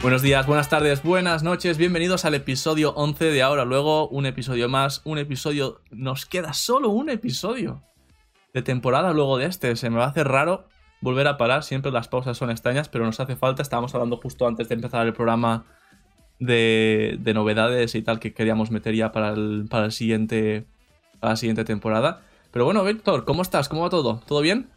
Buenos días, buenas tardes, buenas noches, bienvenidos al episodio 11 de ahora, luego un episodio más, un episodio, nos queda solo un episodio de temporada luego de este, se me va a hacer raro volver a parar, siempre las pausas son extrañas, pero nos hace falta, estábamos hablando justo antes de empezar el programa de, de novedades y tal que queríamos meter ya para, el, para, el siguiente, para la siguiente temporada. Pero bueno, Víctor, ¿cómo estás? ¿Cómo va todo? ¿Todo bien?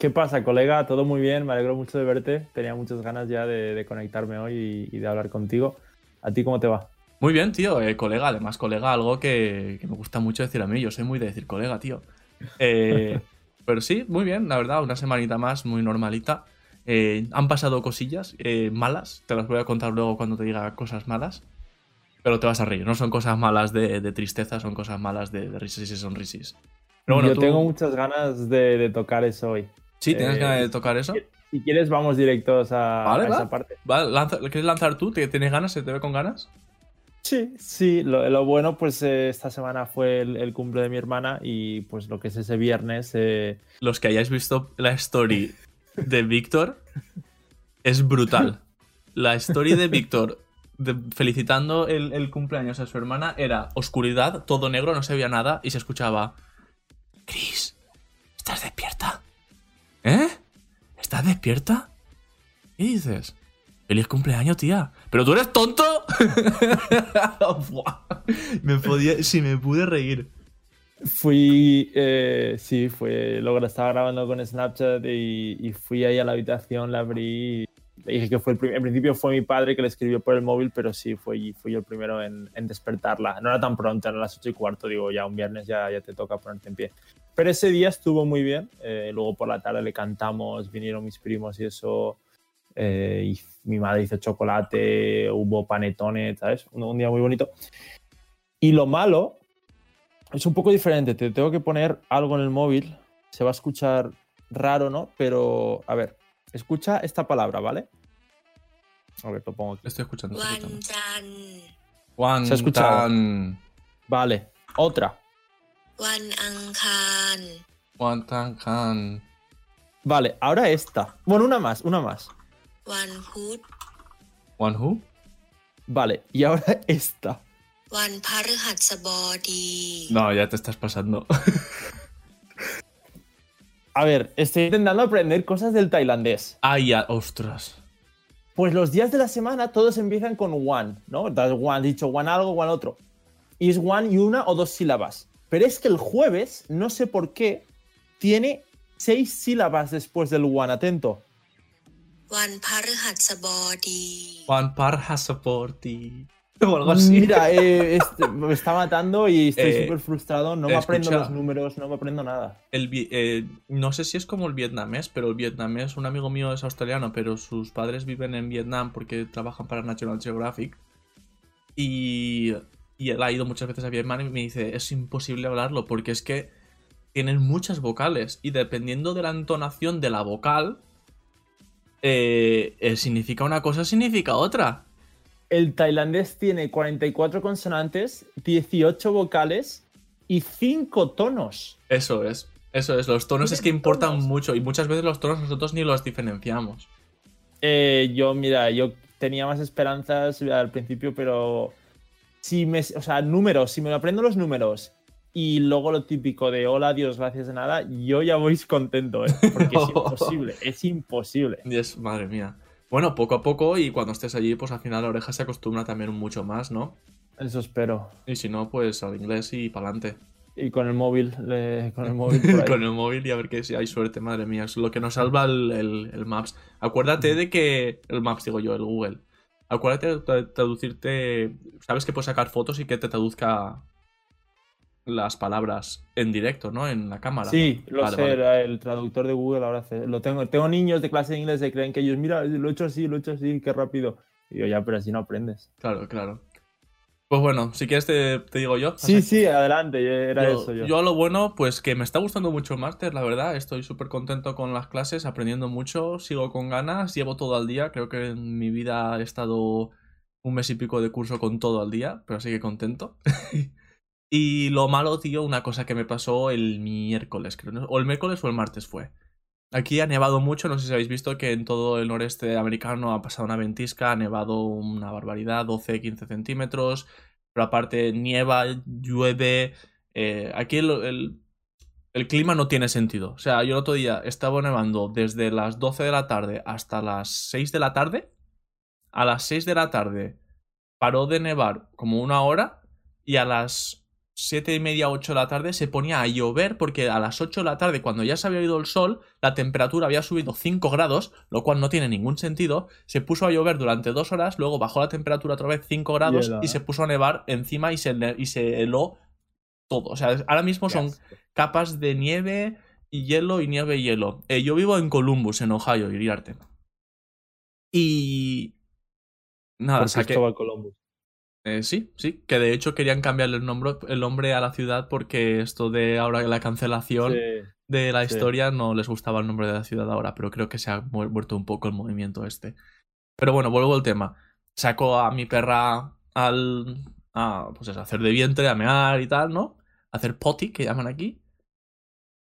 ¿Qué pasa, colega? Todo muy bien, me alegro mucho de verte. Tenía muchas ganas ya de, de conectarme hoy y, y, de hablar contigo. ¿A ti cómo te va? Muy bien, tío, eh, colega, además, colega, algo que, que, me gusta mucho decir a mí. Yo soy muy de decir colega, tío. Eh, pero sí, muy bien, la verdad, una semanita más, muy normalita. Eh, han pasado cosillas malas, te las voy a contar luego cuando te diga cosas malas. Pero te vas a reír, no son cosas malas de, de tristeza, son cosas malas de, de risas y. Pero bueno, Yo tú... tengo muchas ganas de, de tocar eso hoy. Sí, ¿tienes eh, ganas de tocar eso? Si quieres, vamos directos a, vale, a va. esa parte. Vale, lanza, ¿quieres lanzar tú? ¿Tienes ganas? ¿Se te ve con ganas? Sí, sí. Lo, lo bueno, pues eh, esta semana fue el, el, cumple de mi hermana y pues lo que es ese viernes. Eh... Los que hayáis visto la story de Víctor es brutal. La story de Víctor felicitando el, el cumpleaños a su hermana era oscuridad, todo negro, no se veía nada y se escuchaba. Chris, ¿estás despierta? ¿Eh? ¿Estás despierta? ¿Qué dices? ¡Feliz cumpleaños, tía! ¿Pero tú eres tonto? me podía... Sí, me pude reír. Fui... Eh, sí, fue... Lo que estaba grabando con Snapchat y, y, fui ahí a la habitación, la abrí... Le dije que fue el primer... En principio fue mi padre que le escribió por el móvil, pero sí, fui, fui yo el primero en, en despertarla. No era tan pronto, eran las 8 y cuarto. Digo, ya un viernes ya, ya te toca ponerte en pie. Pero ese día estuvo muy bien. Eh, luego por la tarde le cantamos, vinieron mis primos y eso. Eh, y mi madre hizo chocolate, hubo panetones, ¿sabes? Un, un, día muy bonito. Y lo malo es un poco diferente. Te tengo que poner algo en el móvil. Se va a escuchar raro, ¿no? Pero, a ver, escucha esta palabra, ¿vale? A ver, lo pongo aquí. Estoy escuchando. ¿Se ha escuchado? Vale, otra. One Ankan. One Vale, ahora esta. Bueno, una más, una más. One Hood. One Vale, y ahora esta. One Parhatsabodi. No, ya te estás pasando. A ver, estoy intentando aprender cosas del tailandés. Ay, ostras. Pues los días de la semana todos empiezan con one, ¿no? Das one, dicho one algo, one otro. Y es one y una o dos sílabas. Pero es que el jueves, no sé por qué, tiene seis sílabas después del one, atento. Juan Parhasabodi. Juan Parhasabodi. O algo así. Mira, eh, este, me está matando y estoy eh, súper frustrado. No me aprendo los números, no me aprendo nada. El, eh, no sé si es como el vietnamés, pero el vietnamés, un amigo mío es australiano, pero sus padres viven en Vietnam porque trabajan para National Geographic. Y y él ha ido muchas veces a Vietnam y me dice, es imposible hablarlo porque es que tienen muchas vocales y dependiendo de la entonación de la vocal, eh, eh, significa una cosa, significa otra. El tailandés tiene 44 consonantes, 18 vocales y 5 tonos. Eso es, eso es. Los tonos es que importan tonos. mucho y muchas veces los tonos nosotros ni los diferenciamos. Eh, yo, mira, yo tenía más esperanzas al principio, pero si me, o sea, números, si me aprendo los números y luego lo típico de hola, Dios, gracias de nada, yo ya voy contento, ¿eh? porque es imposible, es imposible. Es, madre mía. Bueno, poco a poco y cuando estés allí, pues al final la oreja se acostumbra también mucho más, ¿no? Eso espero. Y si no, pues al inglés y para adelante. Y con el móvil, le- con el móvil por ahí. Con el móvil y a ver que si hay suerte, madre mía. Es lo que nos salva el, el- el Maps. Acuérdate de que. El Maps, digo yo, el Google. Acuérdate de tra- traducirte. Sabes que puedes sacar fotos y que te traduzca las palabras en directo, ¿no? En la cámara. Sí, lo Vale, sé, vale. el traductor de Google ahora hace- lo tengo. Tengo niños de clase de inglés que creen que ellos, mira, lo he hecho así, lo he hecho así, qué rápido. Y yo, ya, pero así no aprendes. Claro, claro. Pues bueno, si quieres te, te digo yo. Sí, sí, adelante, era yo, eso yo. yo a lo bueno, pues que me está gustando mucho el máster, la verdad. Estoy súper contento con las clases, aprendiendo mucho, sigo con ganas, llevo todo al día. Creo que en mi vida he estado un mes y pico de curso con todo al día, pero sí que contento. y lo malo, tío, una cosa que me pasó el miércoles, creo, ¿no? o el miércoles o el martes fue. Aquí ha nevado mucho, no sé si habéis visto que en todo el noreste americano ha pasado una ventisca, ha nevado una barbaridad, 12-15 centímetros, pero aparte nieva, llueve. eh, aquí el, el- el clima no tiene sentido. O sea, yo el otro día estaba nevando desde las 12 de la tarde hasta las 6 de la tarde. A las 6 de la tarde paró de nevar como una hora y a las 7 y media, 8 de la tarde se ponía a llover porque a las 8 de la tarde, cuando ya se había ido el sol, la temperatura había subido 5 grados, lo cual no tiene ningún sentido. Se puso a llover durante dos horas, luego bajó la temperatura otra vez 5 grados Hiela, y se puso a nevar encima y se, y se heló todo. O sea, ahora mismo son capas de nieve y hielo y nieve y hielo. Eh, yo vivo en Columbus, en Ohio, Iriarte. Y... Nada, Por saqué... Cristóbal Colombo. Eh, sí, sí, que de hecho querían cambiarle el nombre, el nombre a la ciudad porque esto de ahora la cancelación Sí. de la sí. historia no les gustaba el nombre de la ciudad ahora, pero creo que se ha muerto un poco el movimiento este. Pero bueno, vuelvo al tema. Saco a mi perra al... a, pues a hacer de vientre, a mear y tal, ¿no? A hacer potty, que llaman aquí.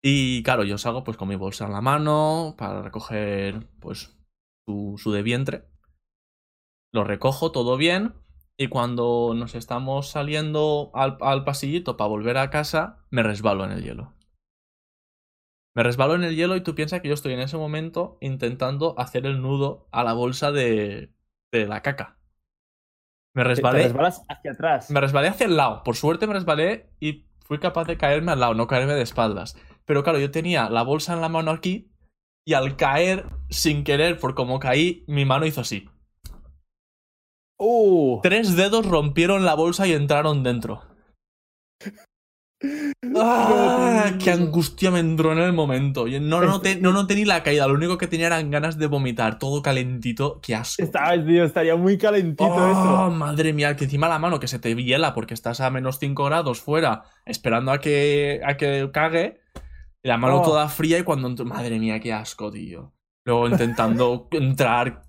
Y claro, yo salgo pues con mi bolsa en la mano para recoger pues su, su de vientre. Lo recojo todo bien y cuando nos estamos saliendo al, al pasillito para volver a casa, me resbalo en el hielo. Me resbalo en el hielo y tú piensas que yo estoy en ese momento intentando hacer el nudo a la bolsa de, de la caca. Me resbalé. Te resbalas hacia atrás. Me resbalé hacia el lado. Por suerte me resbalé y fui capaz de caerme al lado, no caerme de espaldas. Pero claro, yo tenía la bolsa en la mano aquí y al caer, sin querer, por como caí, mi mano hizo así. ¡Uh! Tres dedos rompieron la bolsa y entraron dentro. ¡Ah! No, ¡Qué angustia me entró en el momento! Yo no noté, no noté ni la caída, lo único que tenía eran ganas de vomitar, todo calentito. ¡Qué asco! Estaba, tío, estaría muy calentito ¡Oh, eso. madre mía! Que encima la mano que se te hiela porque estás a menos 5 grados fuera esperando a que, a que cague. La mano Oh. toda fría y cuando... Madre mía, qué asco, tío. Luego intentando entrar,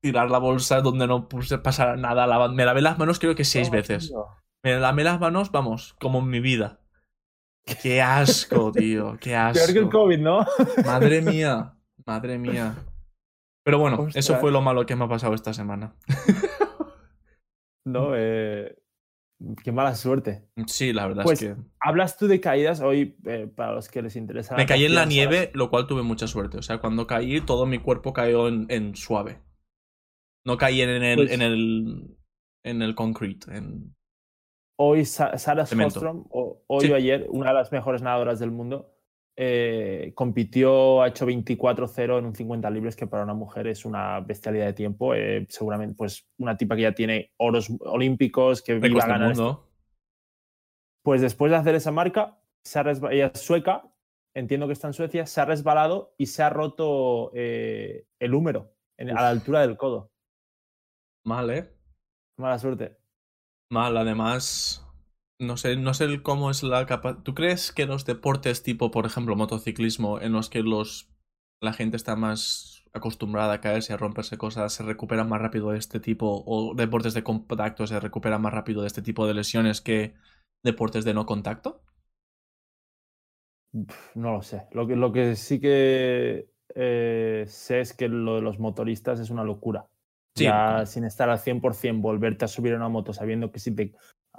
tirar la bolsa donde no puse pasar nada. lava- Me lavé las manos creo que seis veces. tío. Me lavé las manos, vamos, como en mi vida. Qué asco, tío. Qué asco. Peor que el COVID, ¿no? Madre mía, madre mía. Pero bueno, eso fue lo malo que me ha pasado esta semana. No, eh, qué mala suerte. Sí, la verdad Pues, es que... Hablas tú de caídas hoy, eh, para los que les interesa. Me caí en la nieve, lo cual tuve mucha suerte. O sea, cuando caí, todo mi cuerpo cayó en, en suave. No caí en el, Pues- en el, en el concrete. en- Hoy Sa- Sarah Cemento. Sjöström, o- hoy Sí. o ayer, una de las mejores nadadoras del mundo, eh, compitió, ha hecho 24-0 en un 50 libres, que para una mujer es una bestialidad de tiempo. eh, seguramente, pues, una tipa que ya tiene oros olímpicos, que iba Récords a del ganar. este-. Pues después de hacer esa marca, se ha resba- ella es sueca, entiendo que está en Suecia, se ha resbalado y se ha roto eh, el húmero en- a la altura del codo. Mal, ¿eh? Mala suerte. Mal, además. No sé, no sé cómo es la capa. ¿Tú crees que los deportes tipo, por ejemplo, motociclismo, en los que los la gente está más acostumbrada a caerse, a romperse cosas, se recuperan más rápido de este tipo, o deportes de contacto se recuperan más rápido de este tipo de lesiones que deportes de no contacto? No lo sé. Lo que, lo que sí que eh, sé es que lo de los motoristas es una locura. Sí. Ya sin estar al 100%, volverte a subir a una moto sabiendo que si te...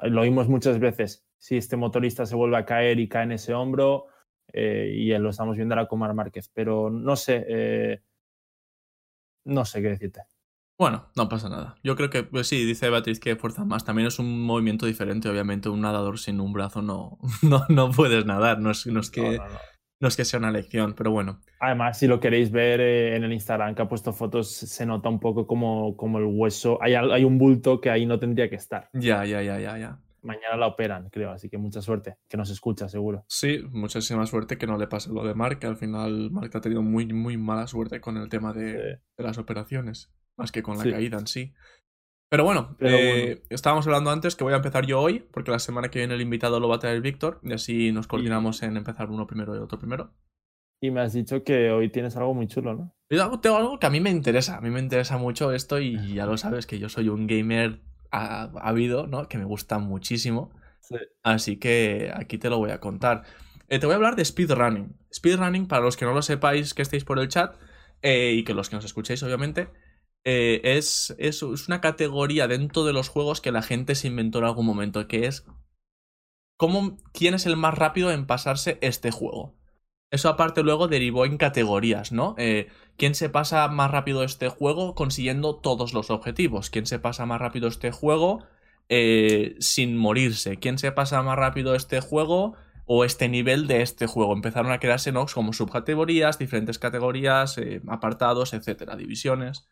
Lo oímos muchas veces, si este motorista se vuelve a caer y cae en ese hombro, eh, y lo estamos viendo ahora con Mar Márquez, pero no sé, eh, no sé qué decirte. Bueno, no pasa nada. Yo creo que, pues sí, dice Beatriz que fuerza más. También es un movimiento diferente. Obviamente, un nadador sin un brazo no, no, no puedes nadar. No es, no es que, No, no, no. es que sea una lección, pero bueno. Además, si lo queréis ver eh, en el Instagram que ha puesto fotos, se nota un poco como, como el hueso. Hay, hay un bulto que ahí no tendría que estar. Ya, ya, ya, ya, ya. Mañana la operan, creo, así que mucha suerte, que nos escucha seguro. Sí, muchísima suerte que no le pase lo de Mark, que al final Mark ha tenido muy, muy mala suerte con el tema de, de las operaciones, más que con la Sí. caída en sí. Pero bueno, Pero eh, bueno. estábamos hablando antes que voy a empezar yo hoy, porque la semana que viene el invitado lo va a traer Víctor, y así nos coordinamos en empezar uno primero y otro primero. y me has dicho que hoy tienes algo muy chulo, ¿no? Yo tengo algo que a mí me interesa, a mí me interesa mucho esto y ya lo sabes que yo soy un gamer ávido, ¿no? Que me gusta muchísimo. Sí. Así que aquí te lo voy a contar. Eh, te voy a hablar de speedrunning. Speedrunning, para los que no lo sepáis, que estéis por el chat eh, y que los que nos escuchéis, obviamente, eh, es, es, una categoría dentro de los juegos que la gente se inventó en algún momento, que es cómo, quién es el más rápido en pasarse este juego. Eso aparte luego derivó en categorías, ¿no? Eh, ¿Quién se pasa más rápido este juego consiguiendo todos los objetivos? ¿Quién se pasa más rápido este juego eh, sin morirse? ¿Quién se pasa más rápido este juego o este nivel de este juego? Empezaron a crearse ¿no? como subcategorías, diferentes categorías, apartados, etcétera, divisiones.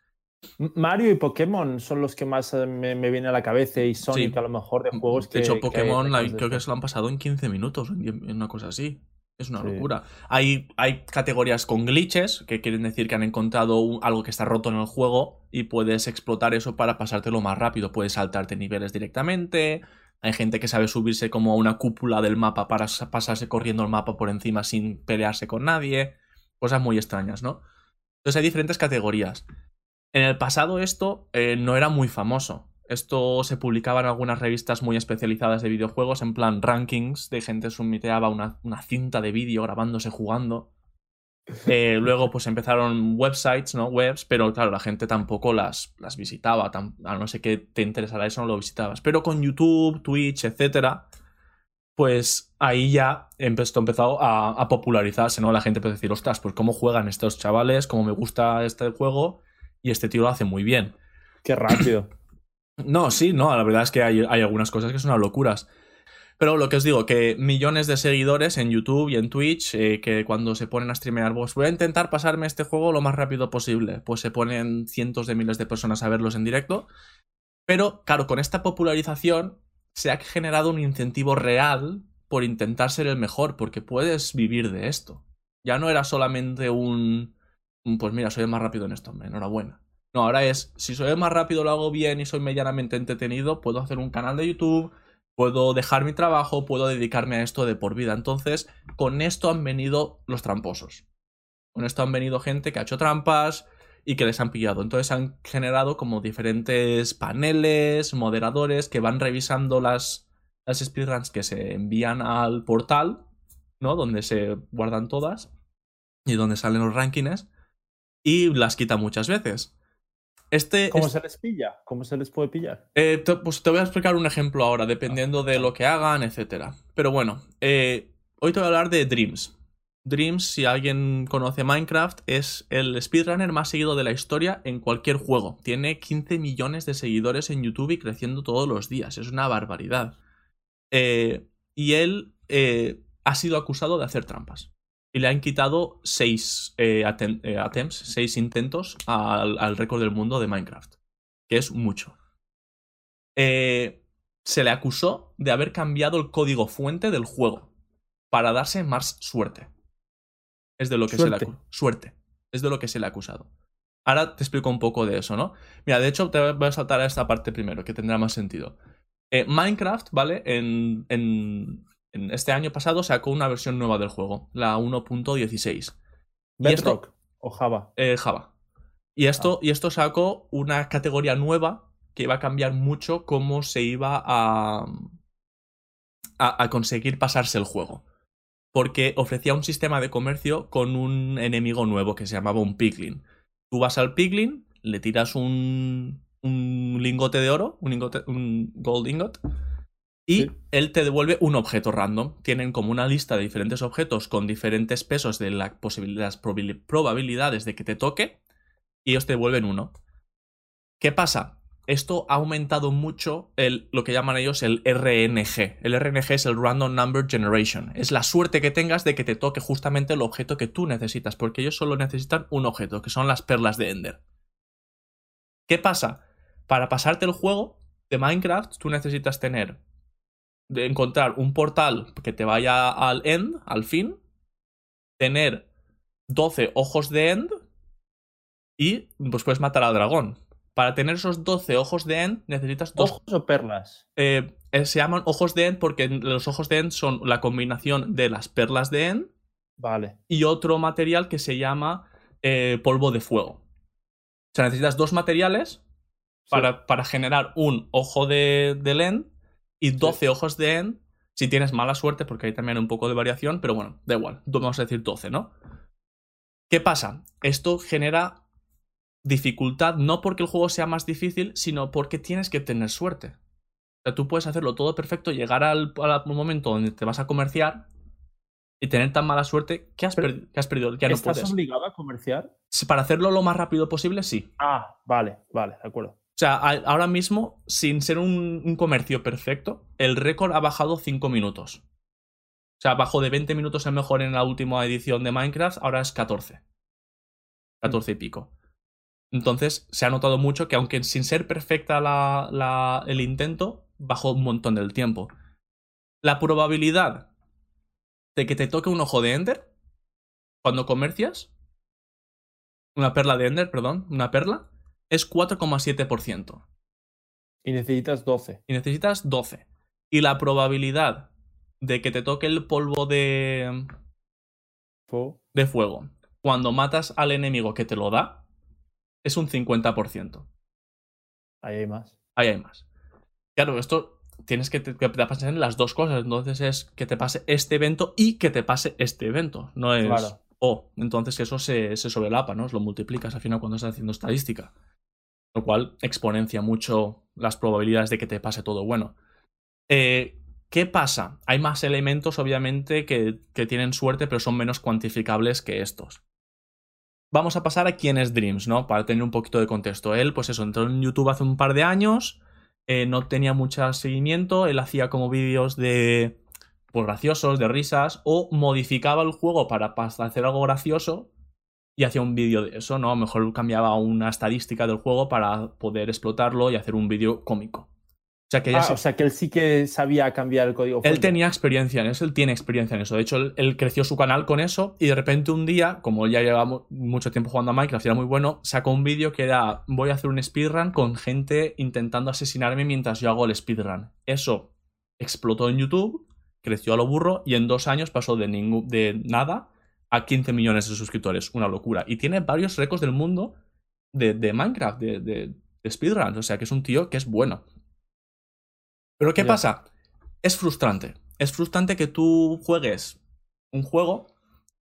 Mario y Pokémon son los que más eh, me, me vienen a la cabeza y Sonic Sí. a lo mejor de juegos que... de hecho, que- Pokémon la- creo que se lo han pasado en 15 minutos, en una cosa así. Es una Sí. locura. Hay, hay categorías con glitches, que quieren decir que han encontrado un- algo que está roto en el juego y puedes explotar eso para pasártelo más rápido. Puedes saltarte niveles directamente. Hay gente que sabe subirse como a una cúpula del mapa para pasarse corriendo el mapa por encima sin pelearse con nadie. Cosas muy extrañas, ¿no? Entonces hay diferentes categorías. En el pasado esto eh, no era muy famoso. Esto se publicaba en algunas revistas muy especializadas de videojuegos, en plan rankings, de gente sumiteaba una, una cinta de vídeo grabándose jugando. Eh, luego pues empezaron websites, ¿no? Webs, pero claro, la gente tampoco las, las visitaba, tam- a no ser que te interesara eso, no lo visitabas. Pero con YouTube, Twitch, etcétera, pues ahí ya empezó, empezó a, a popularizarse, ¿no? La gente empezó a decir, ostras, pues cómo juegan estos chavales, cómo me gusta este juego, y este tío lo hace muy bien. Qué rápido. No, sí, no, la verdad es que hay, hay algunas cosas que son locuras. Pero lo que os digo, que millones de seguidores en YouTube y en Twitch, eh, que cuando se ponen a streamear, pues voy a intentar pasarme este juego lo más rápido posible. Pues se ponen cientos de miles de personas a verlos en directo. Pero, claro, con esta popularización se ha generado un incentivo real por intentar ser el mejor, porque puedes vivir de esto. Ya no era solamente un... un, Pues mira, soy el más rápido en esto, enhorabuena. No, ahora es, si soy el más rápido, lo hago bien y soy medianamente entretenido, puedo hacer un canal de YouTube, puedo dejar mi trabajo, puedo dedicarme a esto de por vida. Entonces, con esto han venido los tramposos. Con esto han venido gente que ha hecho trampas y que les han pillado. Entonces han generado como diferentes paneles, moderadores que van revisando las, las speedruns que se envían al portal, ¿no? Donde se guardan todas y donde salen los rankings y las quita muchas veces. Este, ¿Cómo se les pilla? ¿Cómo se les puede pillar? eh, te, pues te voy a explicar un ejemplo ahora, dependiendo de lo que hagan, etc. Pero bueno, eh, hoy te voy a hablar de Dreams. Dreams, si alguien conoce Minecraft, es el speedrunner más seguido de la historia en cualquier juego. Tiene 15 millones de seguidores en YouTube y creciendo todos los días. Es una barbaridad. Eh, y él ha sido acusado de hacer trampas. Y le han quitado 6 attempts, 6 intentos al, al récord del mundo de Minecraft. Que es mucho. Eh, se le acusó de haber cambiado el código fuente del juego para darse más suerte. Es de lo que se le Suerte. Suerte. Es de lo que se le ha acusado. Ahora te explico un poco de eso, ¿no? Mira, de hecho, te voy a saltar a esta parte primero, que tendrá más sentido. Eh, Minecraft, ¿vale? En este año pasado sacó una versión nueva del juego, la 1.16. Y esto- Bedrock o Java. eh, Java. Y esto, y esto sacó una categoría nueva que iba a cambiar mucho cómo se iba a, a, a conseguir pasarse el juego. Porque ofrecía un sistema de comercio con un enemigo nuevo que se llamaba un piglin. Tú vas al piglin, le tiras un, un lingote de oro, un, un gold ingot, y Sí. él te devuelve un objeto random. Tienen como una lista de diferentes objetos con diferentes pesos de las probabilidades de que te toque, y ellos te devuelven uno. ¿Qué pasa? Esto ha aumentado mucho el, lo que llaman ellos el RNG. El RNG es el Random Number Generation. Es la suerte que tengas de que te toque justamente el objeto que tú necesitas, porque ellos solo necesitan un objeto, que son las perlas de Ender. ¿Qué pasa? Para pasarte el juego de Minecraft, tú necesitas tener de encontrar un portal que te vaya al end, al fin, tener 12 ojos de end y pues puedes matar al dragón. Para tener esos 12 ojos de end necesitas dos... ¿Ojos o perlas? eh, eh, se llaman ojos de end porque los ojos de end son la combinación de las perlas de end Vale. y otro material que se llama eh, polvo de fuego. O sea, necesitas dos materiales para, para generar un ojo de, de end y 12 ojos de end Si tienes mala suerte, porque hay también un poco de variación, pero bueno, da igual, vamos a decir 12, ¿no? ¿Qué pasa? Esto genera dificultad no porque el juego sea más difícil, sino porque tienes que tener suerte. O sea, tú puedes hacerlo todo perfecto, llegar al, al momento donde te vas a comerciar y tener tan mala suerte que has, perdi- que has perdido, ya no ¿Estás puedes. obligado a comerciar? Para hacerlo lo más rápido posible, sí. Ah, vale, vale, de acuerdo. O sea, a- ahora mismo, sin ser un, un comercio perfecto, el récord ha bajado 5 minutos. O sea, bajó de 20 minutos el mejor en la última edición de Minecraft, ahora es 14. 14 y pico. Entonces, se ha notado mucho que aunque sin ser perfecta la- la- el intento, bajó un montón del tiempo. La probabilidad de que te toque un ojo de Ender cuando comercias, una perla de Ender, perdón, una perla, es 4,7%. Y necesitas 12. Y necesitas 12. Y la probabilidad de que te toque el polvo de, Fo- de fuego cuando matas al enemigo que te lo da es un 50%. Ahí hay más. Ahí hay más. Claro, esto tienes que te, que te pasen las dos cosas. Entonces es que te pase este evento y que te pase este evento. No es. Claro. O. entonces eso se, se sobrelapa, ¿no? Lo multiplicas al final cuando estás haciendo estadística. Lo cual exponencia mucho las probabilidades de que te pase todo bueno. Eh, ¿Qué pasa? Hay más elementos, obviamente, que, que tienen suerte, pero son menos cuantificables que estos. Vamos a pasar a quién es Dreams, ¿no? Para tener un poquito de contexto. Él, pues eso, entró en YouTube hace un par de años, eh, no tenía mucho seguimiento, él hacía como vídeos de pues graciosos, de risas, o modificaba el juego para, para hacer algo gracioso y hacía un vídeo de eso, ¿no? A lo mejor cambiaba una estadística del juego para poder explotarlo y hacer un vídeo cómico. O sea que ya Ah, se- o sea que él sí que sabía cambiar el código. él tenía experiencia en eso, él tiene experiencia en eso. De hecho, él, él creció su canal con eso y de repente un día, como ya llevaba mucho tiempo jugando a Minecraft y era muy bueno, sacó un vídeo que era voy a hacer un speedrun con gente intentando asesinarme mientras yo hago el speedrun. Eso explotó en YouTube, creció a lo burro y en dos años pasó de, de nada a 15 millones de suscriptores. Una locura. Y tiene varios récords del mundo de, de Minecraft, de, de, de speedruns. O sea que es un tío que es bueno. Pero ¿qué pasa? Es frustrante. Es frustrante que tú juegues un juego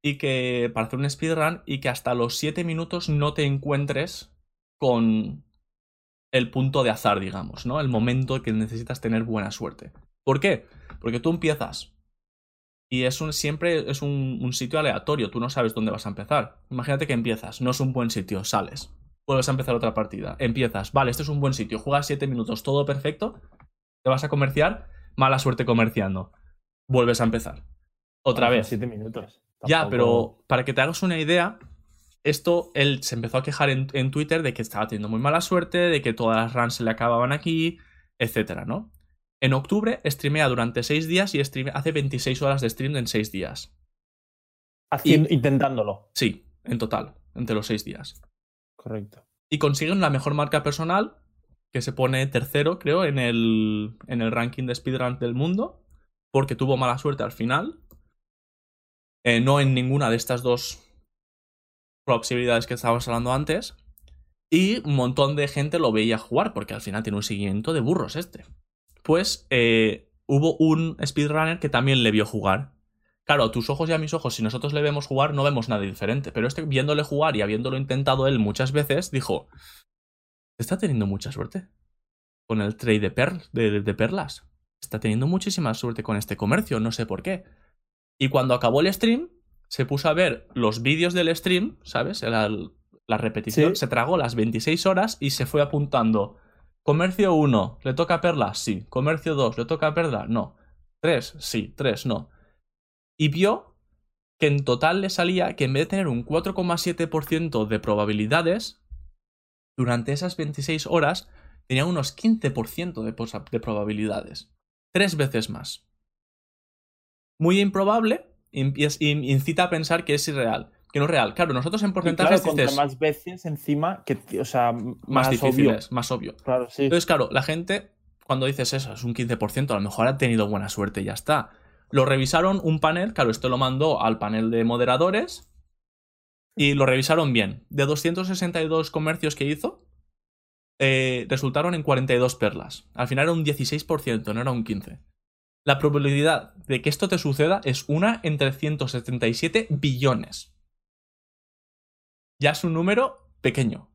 y que para hacer un speedrun y que hasta los 7 minutos no te encuentres con el punto de azar, digamos, ¿no? El momento que necesitas tener buena suerte. ¿Por qué? Porque tú empiezas y es un, siempre es un, un sitio aleatorio, tú no sabes dónde vas a empezar. Imagínate que empiezas, no es un buen sitio, sales, vuelves a empezar otra partida, empiezas, vale, este es un buen sitio, juegas 7 minutos, todo perfecto, te vas a comerciar, mala suerte comerciando, vuelves a empezar. Otra vez. Siete minutos. Ya, pero para que te hagas una idea, esto él se empezó a quejar en, en Twitter de que estaba teniendo muy mala suerte, de que todas las runs se le acababan aquí, etcétera, ¿no? En octubre streamea durante 6 días y hace 26 horas de stream en 6 días. Haciendo- Intentándolo. Sí, en total, entre los 6 días. Correcto. Y consiguen la mejor marca personal, que se pone tercero, creo, en el, en el ranking de speedrun del mundo, porque tuvo mala suerte al final. Eh, no en ninguna de estas dos posibilidades que estábamos hablando antes. Y un montón de gente lo veía jugar, porque al final tiene un seguimiento de burros este. Pues eh, hubo un speedrunner que también le vio jugar. Claro, a tus ojos y a mis ojos, si nosotros le vemos jugar, no vemos nada diferente. Pero este, viéndole jugar y habiéndolo intentado él muchas veces, dijo: Está teniendo mucha suerte con el trade de, perl- de- de perlas. Está teniendo muchísima suerte con este comercio, no sé por qué. Y cuando acabó el stream, se puso a ver los vídeos del stream, ¿sabes? La, la repetición. Sí. Se tragó las 26 horas y se fue apuntando. Comercio 1, ¿le toca perla? Sí. Comercio 2, ¿le toca perla? No. 3, sí. 3, no. Y vio que en total le salía que en vez de tener un 4,7% de probabilidades, durante esas 26 horas tenía unos 15% de, de probabilidades. Tres veces más. Muy improbable, incita a pensar que es irreal, que no es real. Claro, nosotros en Y porcentajes claro, dices más veces encima, que, o sea, más, más, difíciles, obvio. más obvio. Claro, sí. Entonces, claro, la gente, cuando dices eso, es un 15%, a lo mejor ha tenido buena suerte y ya está. Lo revisaron un panel, claro, esto lo mandó al panel de moderadores y lo revisaron bien. De 262 comercios que hizo, eh, resultaron en 42 perlas. Al final era un 16%, no era un 15%. La probabilidad de que esto te suceda es una entre 177 billones. Ya es un número pequeño.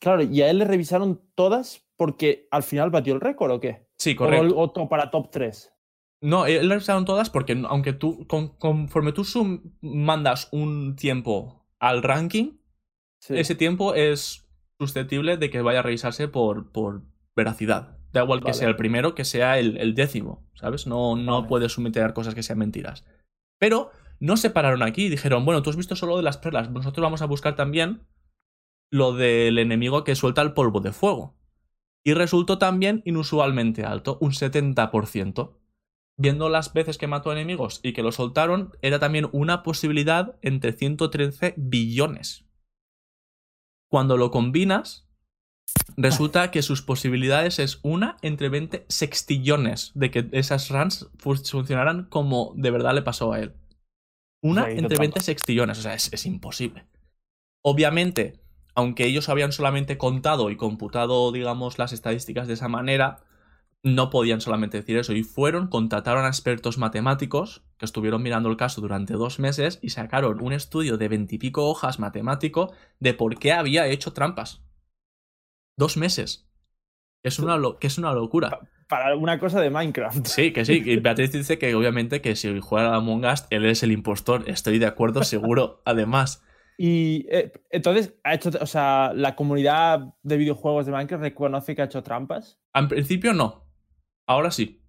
Claro, ¿y a él le revisaron todas porque al final batió el récord o qué? Sí, correcto. o para top 3. No, él le revisaron todas porque aunque tú, con- conforme tú sum- mandas un tiempo al ranking, ese tiempo es susceptible de que vaya a revisarse por, por veracidad. Da igual que sea el primero, que sea el, el décimo, ¿sabes? No, no Vale. puedes someter cosas que sean mentiras. Pero no se pararon aquí y dijeron, bueno, tú has visto solo de las perlas, nosotros vamos a buscar también lo del enemigo que suelta el polvo de fuego. Y resultó también inusualmente alto, un 70%. Viendo las veces que mató enemigos y que lo soltaron, era también una posibilidad entre 113 billones. Cuando lo combinas, resulta que sus posibilidades es una entre 20 sextillones de que esas runs fu- funcionaran como de verdad le pasó a él. Una entre 20 trampa. sextillones, o sea, es, es imposible. Obviamente, aunque ellos habían solamente contado y computado, digamos, las estadísticas de esa manera, no podían solamente decir eso. Y fueron, contrataron a expertos matemáticos que estuvieron mirando el caso durante dos meses y sacaron un estudio de veintipico hojas matemático de por qué había hecho trampas. Dos meses. Es una, lo- que es una locura. Para una cosa de Minecraft. Sí, que sí. Y Beatriz dice que obviamente que si juega a Among Us, él es el impostor. Estoy de acuerdo, seguro. Además, Y eh, entonces, ha hecho, o sea, la comunidad de videojuegos de Minecraft reconoce que ha hecho trampas. al principio no. Ahora sí.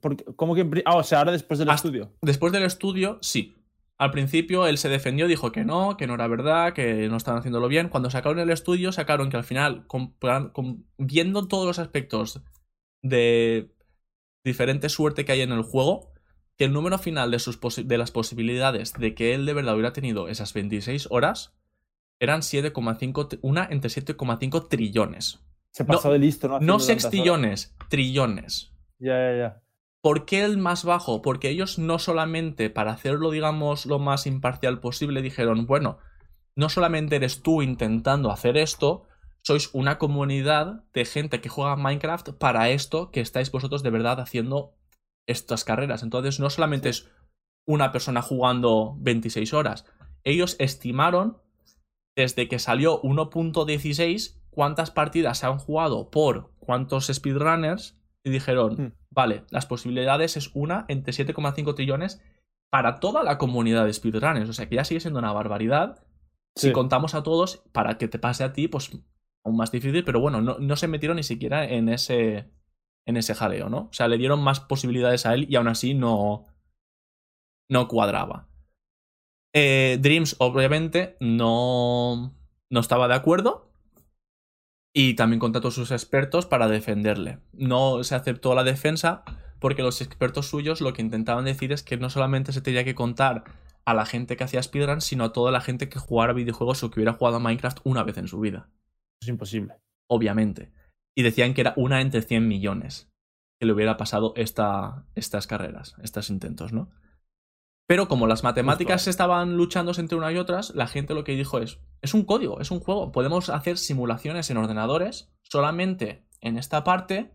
Porque, ¿Cómo que en Ah, o sea, ahora después del Hasta- estudio. Después del estudio, sí. Al principio él se defendió, dijo que no, que no era verdad, que no estaban haciéndolo bien. Cuando sacaron el estudio, sacaron que al final, com- viendo todos los aspectos de diferente suerte que hay en el juego, que el número final de, sus posi- de las posibilidades de que él de verdad hubiera tenido esas 26 horas eran 7,5, tri- una entre 7,5 trillones. Se pasó no- de listo, ¿no? No horas. sextillones, trillones. Ya, ya, ya. ¿Por qué el más bajo? Porque ellos no solamente, para hacerlo, digamos, lo más imparcial posible, dijeron, bueno, no solamente eres tú intentando hacer esto, sois una comunidad de gente que juega Minecraft para esto que estáis vosotros de verdad haciendo estas carreras. Entonces, no solamente es una persona jugando 26 horas. Ellos estimaron, desde que salió 1.16, cuántas partidas se han jugado por cuántos speedrunners y dijeron, Hmm. vale, las posibilidades es una entre 7,5 trillones para toda la comunidad de speedrunners. O sea que ya sigue siendo una barbaridad. Si contamos a todos, para que te pase a ti, pues aún más difícil, pero bueno, no, no se metieron ni siquiera en ese, en ese jaleo, ¿no? O sea, le dieron más posibilidades a él y aún así no, no cuadraba. Eh, Dreams, obviamente, no, no estaba de acuerdo. Y también contrató a sus expertos para defenderle. No se aceptó la defensa porque los expertos suyos lo que intentaban decir es que no solamente se tenía que contar a la gente que hacía speedruns, sino a toda la gente que jugara videojuegos o que hubiera jugado a Minecraft una vez en su vida. Es imposible. Obviamente. Y decían que era una entre 100 millones que le hubiera pasado esta, estas carreras, estos intentos, ¿no? Pero como las matemáticas Justo. estaban luchándose entre una y otras, la gente lo que dijo es, es un código, es un juego, podemos hacer simulaciones en ordenadores solamente en esta parte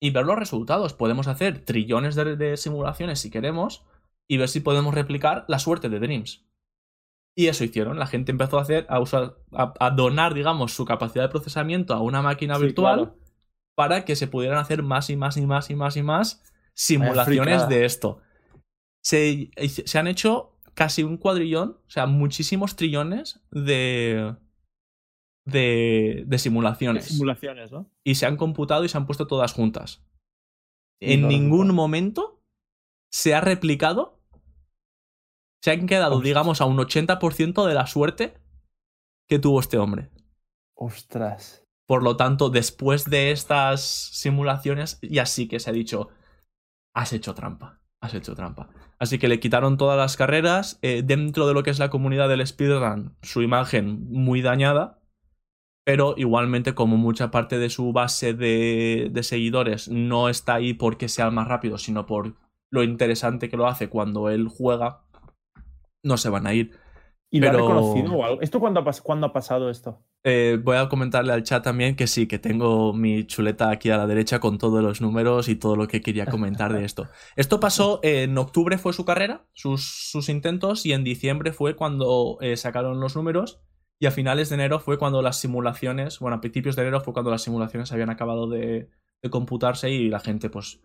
y ver los resultados. Podemos hacer trillones de, de simulaciones si queremos y ver si podemos replicar la suerte de Dreams. Y eso hicieron, la gente empezó a hacer, a usar, a, a donar, digamos, su capacidad de procesamiento a una máquina Sí, virtual claro. para que se pudieran hacer más y más y más y más y más simulaciones de esto. Se, se han hecho casi un cuadrillón, o sea, muchísimos trillones de, de, de simulaciones. Simulaciones, ¿no? y se han computado y se han puesto todas juntas. En ningún momento se ha replicado. Se han quedado, Ostras. digamos, a un 80% de la suerte que tuvo este hombre. Ostras. Por lo tanto, después de estas simulaciones, ya sí que se ha dicho, has hecho trampa, has hecho trampa. Así que le quitaron todas las carreras. eh, dentro de lo que es la comunidad del speedrun, su imagen muy dañada. Pero igualmente, como mucha parte de su base de, de seguidores no está ahí porque sea el más rápido, sino por lo interesante que lo hace cuando él juega, no se van a ir. ¿Y lo Pero- ha reconocido o algo? ¿Esto cuándo ha, pas- cuándo ha pasado esto? Eh, voy a comentarle al chat también que sí, que tengo mi chuleta aquí a la derecha con todos los números y todo lo que quería comentar de esto. Esto pasó en octubre fue su carrera, sus, sus intentos, y en diciembre fue cuando eh, sacaron los números. Y a finales de enero fue cuando las simulaciones, bueno, a principios de enero fue cuando las simulaciones habían acabado de, de computarse y la gente, pues,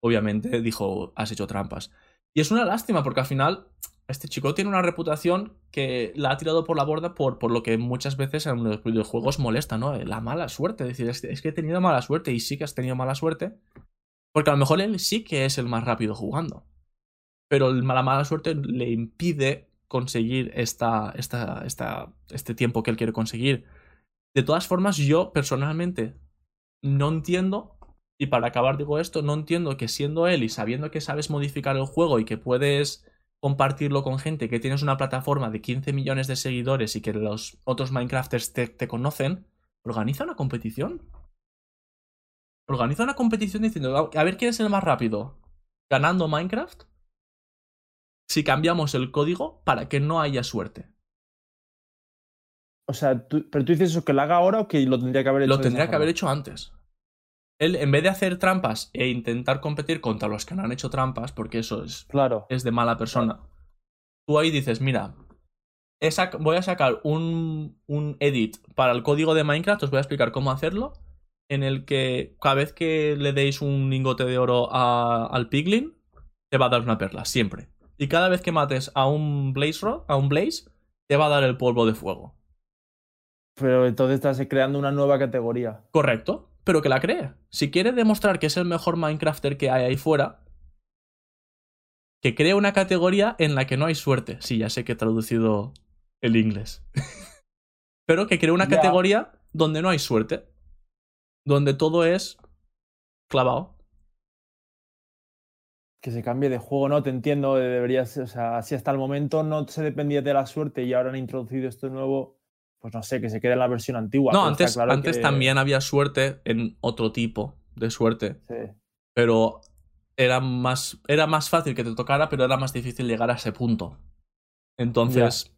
obviamente dijo, has hecho trampas. Y es una lástima porque al final este chico tiene una reputación que la ha tirado por la borda por, por lo que muchas veces en los videojuegos molesta, ¿no? La mala suerte. Es decir, es que- he tenido mala suerte y sí que has tenido mala suerte. Porque a lo mejor él sí que es el más rápido jugando. Pero la mala suerte le impide conseguir esta, esta, esta, este tiempo que él quiere conseguir. De todas formas, yo personalmente no entiendo, y para acabar digo esto, no entiendo que siendo él y sabiendo que sabes modificar el juego y que puedes compartirlo con gente, que tienes una plataforma de 15 millones de seguidores y que los otros Minecrafters te, te conocen, organiza una competición. Organiza una competición diciendo, a ver quién es el más rápido. Ganando Minecraft. Si cambiamos el código para que no haya suerte. O sea, tú- pero tú dices eso que lo haga ahora o que lo tendría que haber hecho. Lo tendría que haber hecho antes. Él, en vez de hacer trampas e intentar competir contra los que no han hecho trampas, porque eso es, Claro. es de mala persona, tú ahí dices, mira, voy a sacar un, un edit para el código de Minecraft, os voy a explicar cómo hacerlo, en el que cada vez que le deis un lingote de oro a- al piglin, te va a dar una perla, siempre. Y cada vez que mates a un blaze rod, a un blaze, te va a dar el polvo de fuego. Pero entonces estás creando una nueva categoría. Correcto, pero que la cree. Si quiere demostrar que es el mejor Minecrafter que hay ahí fuera, que cree una categoría en la que no hay suerte. Sí, ya sé que he traducido el inglés. pero que cree una categoría donde no hay suerte. Donde todo es clavado. Que se cambie de juego, no te entiendo. eh, Debería ser, o sea, si hasta el momento no se dependía de la suerte y ahora han introducido esto nuevo, pues no sé, que se quede en la versión antigua. no, antes, claro antes que- también había suerte en otro tipo de suerte. Sí. pero era más, era más fácil que te tocara, pero era más difícil llegar a ese punto. Entonces,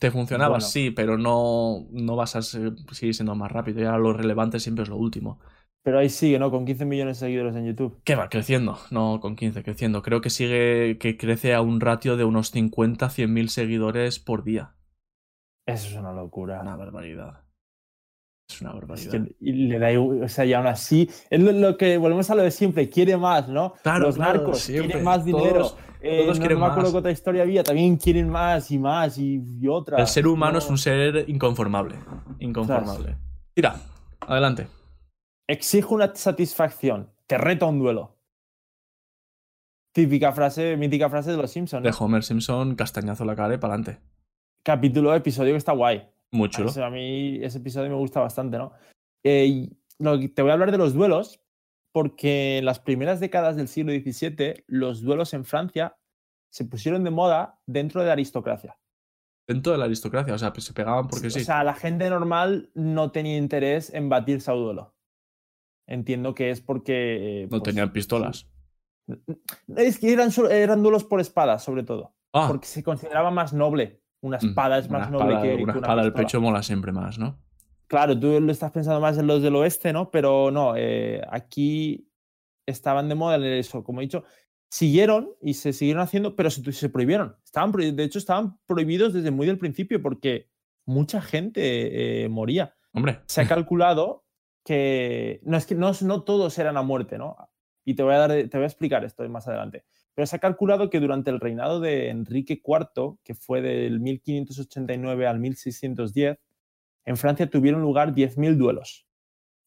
te funcionaba, Bueno. sí, pero no, no vas a ser- seguir siendo más rápido. Ya lo relevante siempre es lo último. Pero ahí sigue, ¿no? Con 15 millones de seguidores en YouTube. Que va creciendo, no con 15, creciendo. Creo que sigue, que crece a un ratio de unos 50, 100 mil seguidores por día. Eso es una locura. Una barbaridad. Es una Es barbaridad. que y le da igual, o sea, y aún así, es lo, lo que volvemos a lo de siempre, quiere más, ¿no? Claro, Los claro, narcos siempre. quieren más dinero. Todos- Eh, todos no, quieren no me acuerdo más. qué otra historia había, también quieren más y más y, y otra. El ser humano No. es un ser inconformable. Inconformable. Tira, adelante. Exijo una satisfacción, te reto a un duelo. Típica frase, mítica frase de los Simpsons. De Homer Simpson, castañazo la cara y para adelante. Capítulo, episodio que está guay. Eso a mí ese episodio me gusta bastante, ¿no? Eh, y lo que- te voy a hablar de los duelos, porque en las primeras décadas del siglo XVII los duelos en Francia se pusieron de moda dentro de la aristocracia. Dentro de la aristocracia, o sea, pues se pegaban porque sí. O sea, la gente normal no tenía interés en batirse a un duelo. Entiendo que es porque... eh, no pues, tenían pistolas. Es que eran duelos por espadas, sobre todo. Ah, Porque se consideraba más noble. Una mm, espada es una más noble que, Una que espada del pistola. pecho mola siempre más, ¿no? Claro, tú lo estás pensando más en los del oeste, ¿no? Pero no, eh, aquí estaban de moda en eso, como he dicho, siguieron y se siguieron haciendo, pero se, se prohibieron. Estaban, de hecho, estaban prohibidos desde muy del principio porque mucha gente eh, moría. Hombre, Se ha calculado que no es que no, no todos eran a muerte, ¿no? Y te voy a dar, te voy a explicar esto más adelante. Pero se ha calculado que durante el reinado de Enrique IV, que fue del 1589 al 1610, en Francia tuvieron lugar 10.000 duelos.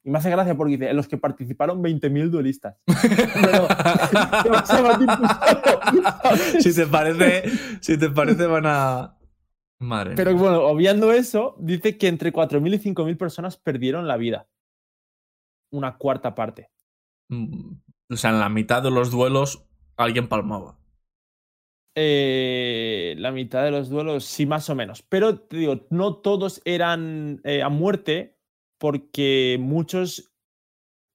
Y me hace gracia porque dice, en los que participaron 20.000 duelistas. Pero, si te parece, si te parece van a... Madre Pero mía. bueno, obviando eso, dice que entre 4.000 y 5.000 personas perdieron la vida. Una cuarta parte. Mm, O sea, en la mitad de los duelos alguien palmaba. Eh, la mitad de los duelos, sí, más o menos. Pero te digo, no todos eran eh, a muerte, porque muchos,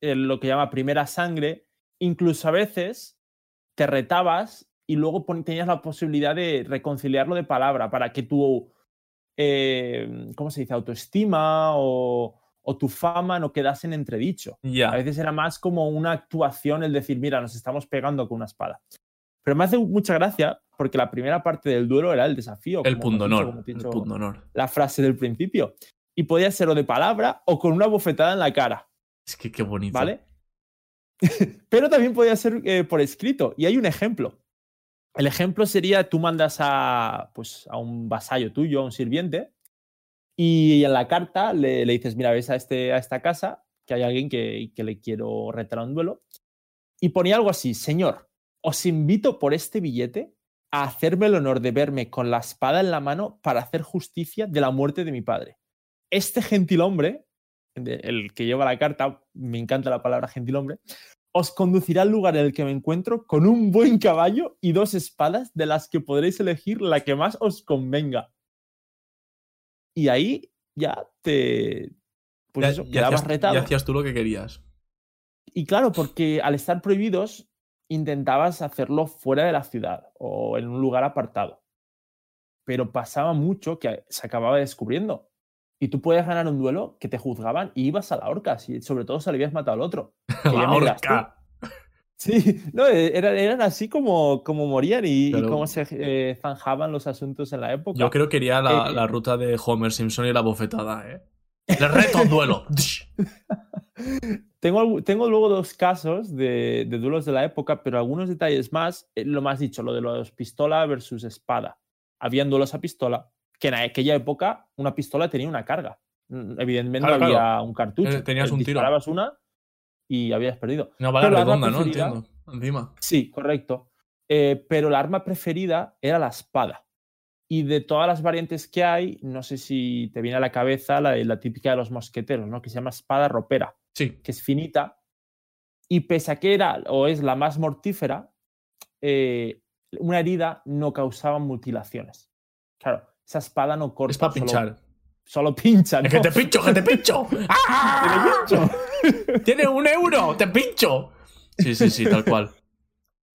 lo que llama primera sangre, incluso a veces te retabas y luego tenías la posibilidad de reconciliarlo de palabra para que tu, eh, ¿cómo se dice? Autoestima o, o tu fama no quedase en entredicho. Ya. A veces era más como una actuación el decir, mira, nos estamos pegando con una espada. Pero me hace mucha gracia porque la primera parte del duelo era el desafío. El dicho, pundonor. La frase del principio. Y podía ser o de palabra o con una bofetada en la cara, Es que qué bonito. ¿vale? Pero también podía ser eh, por escrito. Y hay un ejemplo. El ejemplo sería, tú mandas a, pues, a un vasallo tuyo, a un sirviente, y en la carta le, dices, mira, ves a, este, a esta casa que hay alguien que, que le quiero retar un duelo. Y ponía algo así, señor, os invito por este billete a hacerme el honor de verme con la espada en la mano para hacer justicia de la muerte de mi padre. Este gentilhombre, el que lleva la carta, me encanta la palabra gentilhombre, os conducirá al lugar en el que me encuentro con un buen caballo y dos espadas de las que podréis elegir la que más os convenga. Y ahí ya te... Pues Ya- eso, ya quedabas hacías- retado. ya hacías tú lo que querías. Y claro, porque al estar prohibidos, intentabas hacerlo fuera de la ciudad o en un lugar apartado. Pero pasaba mucho que se acababa descubriendo. Y tú podías ganar un duelo que te juzgaban y ibas a la horca, si, sobre todo si le habías matado al otro. Que ya La me horca. Sí, no, e- eran, eran así como, como morían y, y Pero- cómo se eh, zanjaban los asuntos en la época. Yo creo que iría la, Eh, la ruta de Homer Simpson y la bofetada, ¿eh? Le reto un duelo. Tengo, tengo luego dos casos de, de duelos de la época, pero algunos detalles más. Eh, Lo más dicho, lo de los pistola versus espada. Habían duelos a pistola, que en aquella época una pistola tenía una carga. Mm, Evidentemente Claro, no había claro. un cartucho. Eh, tenías Eh, un tiro. Disparabas una y habías perdido. Una bala redonda, ¿no? Entiendo. Encima. Sí, correcto. Eh, pero la arma preferida era la espada. Y de todas las variantes que hay, no sé si te viene a la cabeza la, la típica de los mosqueteros, ¿no? Que se llama espada ropera Sí. que es finita, y pese a que era o es la más mortífera, eh, una herida no causaba mutilaciones. Claro, esa espada no corta. Es para solo- pinchar. Solo, pincha, ¿no? Es que te pincho, que te pincho. ¡Ah! Te pincho. ¡Tiene un euro! ¡Te pincho! Sí, sí, sí, tal cual.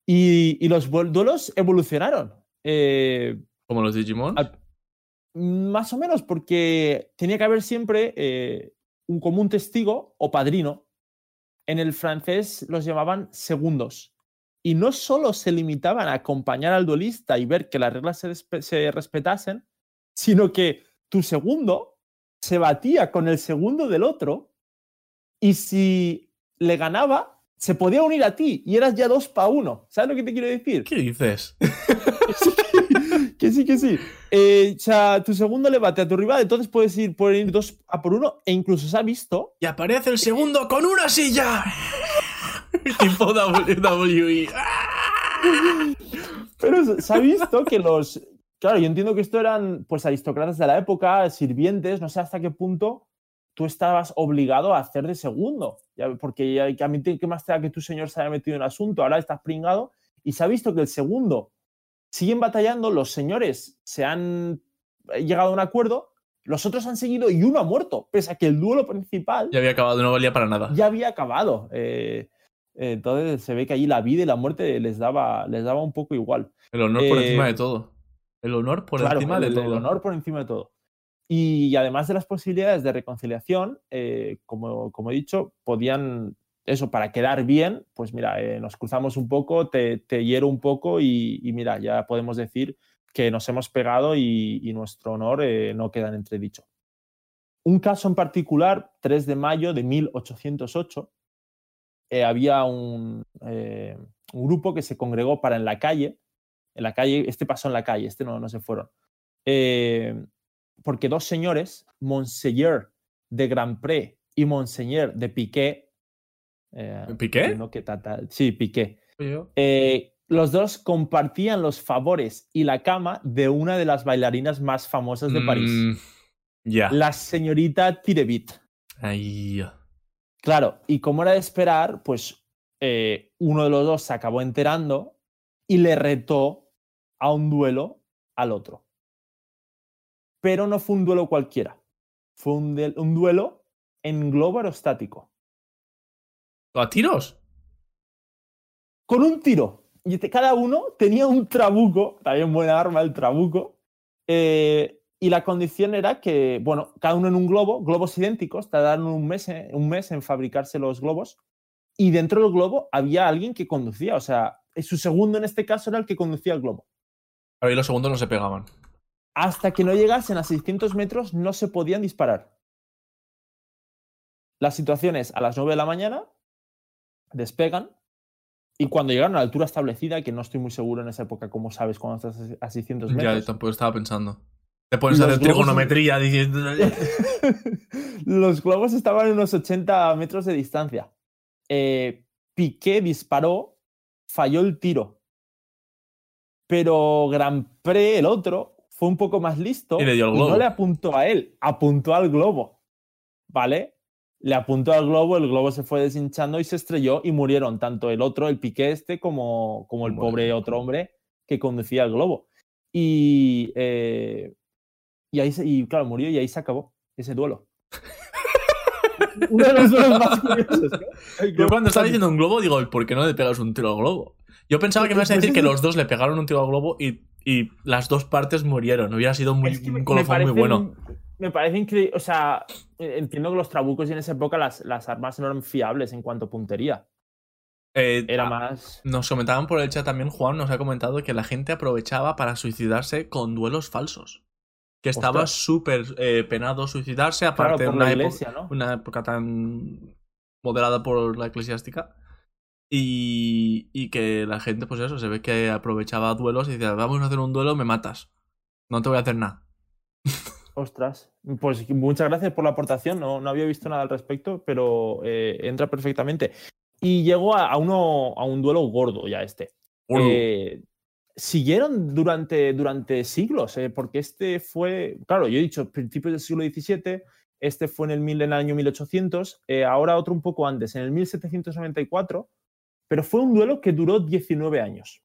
Y, y los duelos evolucionaron. Eh, Como los Digimon. Al- más o menos, porque tenía que haber siempre eh, un común testigo o padrino. En el francés los llamaban segundos. Y no solo se limitaban a acompañar al duelista y ver que las reglas se respetasen, sino que tu segundo se batía con el segundo del otro y si le ganaba, se podía unir a ti y eras ya dos para uno. ¿Sabes lo que te quiero decir? ¿Qué dices? que sí, que sí. Eh, o sea, tu segundo le bate a tu rival, entonces puedes ir, pueden ir dos a por uno, e incluso se ha visto. Y aparece el segundo con una silla. tipo WWE. Pero se- ha visto que los. Claro, yo entiendo que esto eran pues aristócratas de la época, sirvientes, no sé hasta qué punto tú estabas obligado a hacer de segundo. Ya- porque ya, que a mí qué más te da que tu señor se haya metido en el asunto, ahora estás pringado. Y se ha visto que el segundo siguen batallando, los señores se han eh, llegado a un acuerdo, los otros han seguido y uno ha muerto, pese a que el duelo principal Ya había acabado, no valía para nada. ya había acabado. Eh, entonces se ve que allí la vida y la muerte les daba, les daba un poco igual. El honor por Eh, encima de todo. El honor por Claro, encima el, de el todo. honor por encima de todo. Y además de las posibilidades de reconciliación, eh, como, como he dicho, podían, eso, para quedar bien, pues mira, eh, nos cruzamos un poco, te, hiero un poco y, mira, ya podemos decir que nos hemos pegado y, nuestro honor eh, no queda en entredicho. Un caso en particular, 3 de mayo de 1808, eh, había un, grupo que se congregó para en la calle, en la calle, este pasó en la calle, este no, no se fueron, porque dos señores, Monseigneur de Grandpré y Monseigneur de eh, ¿Piqué? entiendo que tata- sí, Piquet, Yo. eh, los dos compartían los favores y la cama de una de las bailarinas más famosas de París, Mm, Ya. la señorita Tirevit. Ahí. Claro, y como era de esperar, pues eh, uno de los dos se acabó enterando y le retó a un duelo al otro. Pero no fue un duelo cualquiera, fue un, duelo en globo aerostático, ¿A tiros? con un tiro. Y este- cada uno tenía un trabuco, también buena arma el trabuco, eh, Y la condición era que, bueno, cada uno en un globo, globos idénticos, tardaron un mes, en- un mes en fabricarse los globos. Y dentro del globo había alguien que conducía. O sea, su segundo en este caso era el que conducía el globo. Ahí los segundos no se pegaban. Hasta que no llegasen a 600 metros no se podían disparar. La situación es a las 9 de la mañana, despegan, y cuando llegaron a la altura establecida, que no estoy muy seguro en esa época, como sabes, cuando estás a 600 Ya, yo metros, tampoco estaba pensando. Te pones a hacer globos- trigonometría diciendo. los globos estaban a unos 80 metros de distancia. Eh, Piqué disparó, falló el tiro. Pero Grand Prix, el otro, fue un poco más listo Y le dio no globo. le apuntó a él, apuntó al globo. ¿Vale? Le apuntó al globo, el globo se fue deshinchando y se estrelló y murieron tanto el otro, el Piqué este, como, como el Bueno. pobre otro hombre que conducía el globo. Y, eh, y ahí se- y claro, murió y ahí se acabó ese duelo. Uno de los duelos más curiosos. ¿no? El Yo cuando estaba diciendo un globo, digo, ¿y por qué no le pegas un tiro al globo? Yo pensaba que me ibas a Pues decir que los dos le pegaron un tiro al globo y, y las dos partes murieron. Hubiera sido muy, Es que me- un colofón muy bueno. Me parece increíble. O sea, entiendo que los trabucos y en esa época las, las armas no eran fiables en cuanto a puntería. Eh, Era ah, más. Nos comentaban por el chat también, Juan nos ha comentado que la gente aprovechaba para suicidarse con duelos falsos. Que estaba súper eh, penado suicidarse, aparte de una, la época, iglesia, ¿no? una época tan moderada por la eclesiástica. Y, y que la gente, pues eso, se ve que aprovechaba duelos y decía, vamos a hacer un duelo, me matas. No te voy a hacer nada. Ostras. Pues muchas gracias por la aportación. No, no había visto nada al respecto, pero eh, entra perfectamente. Y llegó a, a uno, a un duelo gordo ya este. Eh, siguieron durante, durante siglos, eh, porque este fue, claro, yo he dicho principios del siglo XVII, este fue en el, mil, en el año 1800, eh, ahora otro un poco antes, en el 1794, pero fue un duelo que duró 19 años.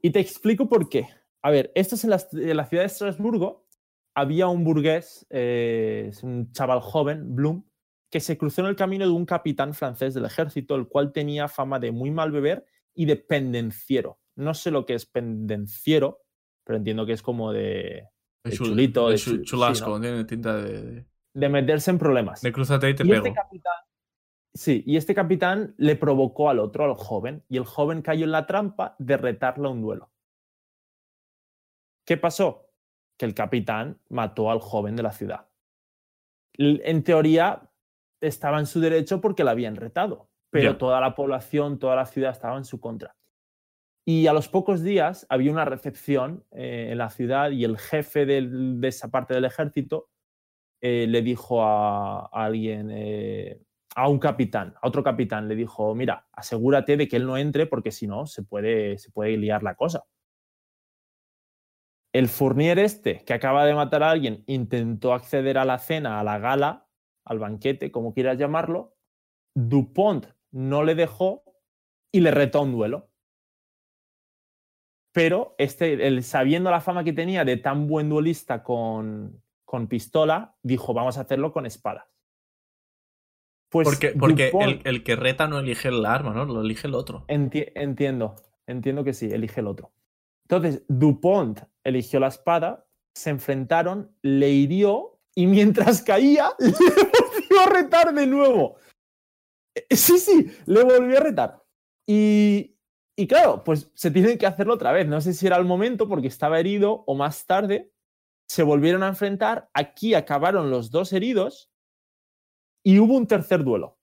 Y te explico por qué. A ver, esto es en la, en la ciudad de Estrasburgo, había un burgués, eh, un chaval joven, Bloom, que se cruzó en el camino de un capitán francés del ejército, el cual tenía fama de muy mal beber y de pendenciero. No sé lo que es pendenciero, pero entiendo que es como de, de chul- chulito, de sí, chulasco, ¿no? tiene tinta de, de, de meterse en problemas. de cruzate y te y pego. este capitán, sí, y este capitán le provocó al otro, al joven, y el joven cayó en la trampa de retarle a un duelo. ¿Qué pasó? Que el capitán mató al joven de la ciudad. En teoría estaba en su derecho porque la habían retado, pero toda la población, toda la ciudad estaba en su contra. Y a los pocos días había una recepción eh, en la ciudad y el jefe del- de esa parte del ejército eh, le dijo a, a alguien, eh, a un capitán, a otro capitán, le dijo, mira, asegúrate de que él no entre porque si no se puede, se puede liar la cosa. El Fournier este, que acaba de matar a alguien, intentó acceder a la cena, a la gala, al banquete, como quieras llamarlo. Dupont no le dejó y le retó un duelo. Pero este, él, sabiendo la fama que tenía de tan buen duelista con, con pistola, dijo, vamos a hacerlo con espadas. Pues Porque, porque Dupont- el, el que reta no elige el arma, ¿no? Lo elige el otro. Enti- entiendo, entiendo que sí, elige el otro. Entonces, Dupont eligió la espada, se enfrentaron, le hirió y mientras caía, le volvió a retar de nuevo. Eh, Sí, sí, le volvió a retar. Y, y claro, pues se tiene que hacerlo otra vez. No sé si era el momento porque estaba herido o más tarde se volvieron a enfrentar. Aquí acabaron los dos heridos y hubo un tercer duelo.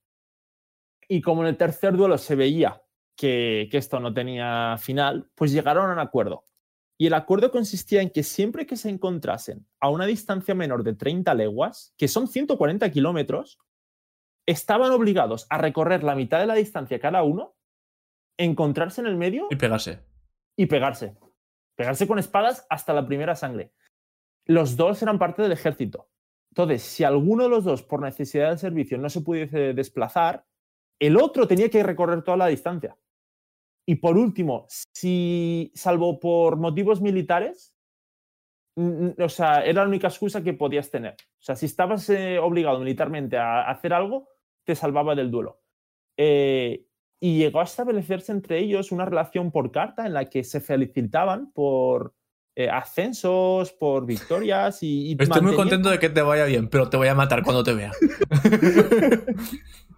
Y como en el tercer duelo se veía que, que esto no tenía final, pues llegaron a un acuerdo. Y el acuerdo consistía en que siempre que se encontrasen a una distancia menor de 30 leguas, que son 140 kilómetros, estaban obligados a recorrer la mitad de la distancia cada uno, encontrarse en el medio Y pegase. y pegarse. Pegarse con espadas hasta la primera sangre. Los dos eran parte del ejército. Entonces, si alguno de los dos, por necesidad del servicio, no se pudiese desplazar, el otro tenía que recorrer toda la distancia. Y por último, si, salvo por motivos militares, o sea, era la única excusa que podías tener. O sea, si estabas eh, obligado militarmente a hacer algo, te salvaba del duelo. Eh, y llegó a establecerse entre ellos una relación por carta en la que se felicitaban por, eh, ascensos, por victorias y... y Estoy muy contento de que te vaya bien, pero te voy a matar cuando te vea.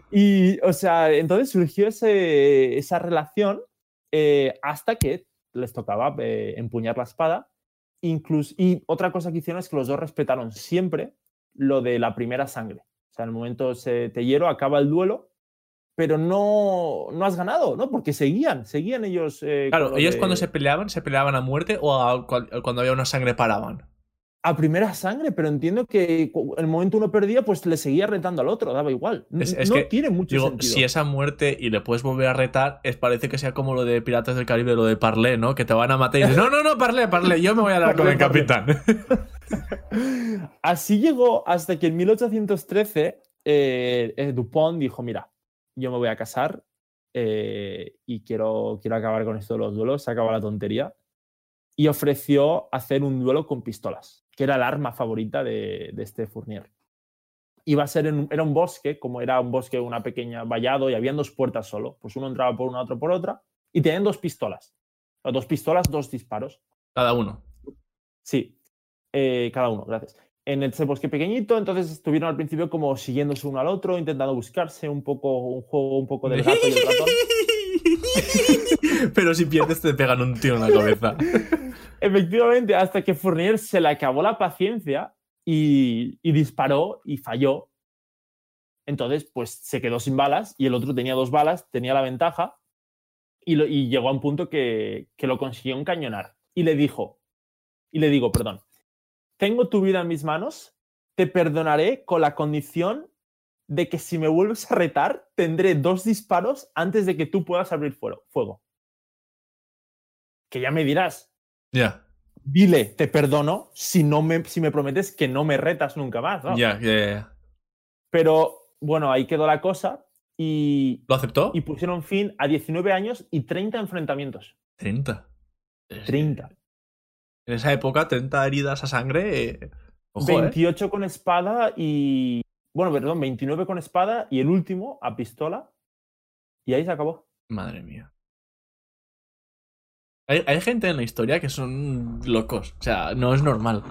Y, o sea, entonces surgió ese- esa relación eh, hasta que les tocaba eh, empuñar la espada. Incluso, y otra cosa que hicieron es que los dos respetaron siempre lo de la primera sangre. O sea, en el momento se te hiero, acaba el duelo, pero no, no has ganado, ¿no? Porque seguían, seguían ellos. eh, Claro, lo ellos de- cuando se peleaban, ¿se peleaban a muerte o a cuando había una sangre paraban? A primera sangre, pero entiendo que el momento uno perdía, pues le seguía retando al otro, daba igual. Es- es no que, tiene mucho Digo, sentido. si es a muerte y le puedes volver a retar, es, parece que sea como lo de Piratas del Caribe, lo de Parlé, ¿no? Que te van a matar y dices, no, no, no, Parlé, Parlé, yo me voy a dar con el Parlé". capitán. Así llegó hasta que en 1813 eh, eh, Dupont dijo, mira, yo me voy a casar eh, y quiero, quiero acabar con esto de los duelos, se acaba la tontería. Y ofreció hacer un duelo con pistolas, que era el arma favorita de, de este Fournier. Iba a ser en era un bosque, como era un bosque, una pequeña vallado, y habían dos puertas solo. Pues uno entraba por una, otro por otra, y tenían dos pistolas. O dos pistolas, dos disparos. Cada uno. Sí, eh, cada uno, gracias. En ese bosque pequeñito, entonces estuvieron al principio como siguiéndose uno al otro, intentando buscarse un poco, un juego un poco del gato y el ratón. Pero si pierdes te pegan un tiro en la cabeza. Efectivamente, hasta que Fournier se le acabó la paciencia y, y disparó y falló. Entonces, pues se quedó sin balas y el otro tenía dos balas, tenía la ventaja y, lo- y llegó a un punto que, que lo consiguió encañonar. Y le dijo, y le digo, perdón, tengo tu vida en mis manos, te perdonaré con la condición de que si me vuelves a retar, tendré dos disparos antes de que tú puedas abrir fuego. Que ya me dirás, Ya, dile, te perdono si, no me, si me prometes que no me retas nunca más. ¿no? ya, ya, ya. Pero bueno, ahí quedó la cosa y, ¿Lo aceptó? y pusieron fin a 19 años y 30 enfrentamientos. 30. Es- 30. En esa época, 30 heridas a sangre. eh, Ojo, ¿eh? 28 con espada y... Bueno, perdón, 29 con espada y el último a pistola. Y ahí se acabó. Madre mía. Hay, hay gente en la historia que son locos. O sea, no es normal.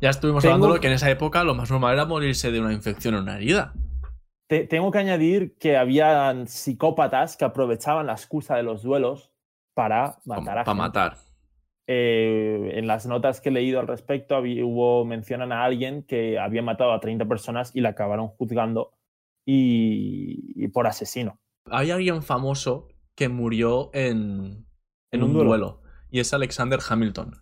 Ya estuvimos Tengo- hablando que en esa época lo más normal era morirse de una infección o una herida. Te- tengo que añadir que habían psicópatas que aprovechaban la excusa de los duelos para matar a Para gente. matar. Eh, en las notas que he leído al respecto, había- hubo, mencionan a alguien que había matado a 30 personas y la acabaron juzgando y, y por asesino. Hay alguien famoso que murió en, en ¿En un un duelo? duelo? Y es Alexander Hamilton.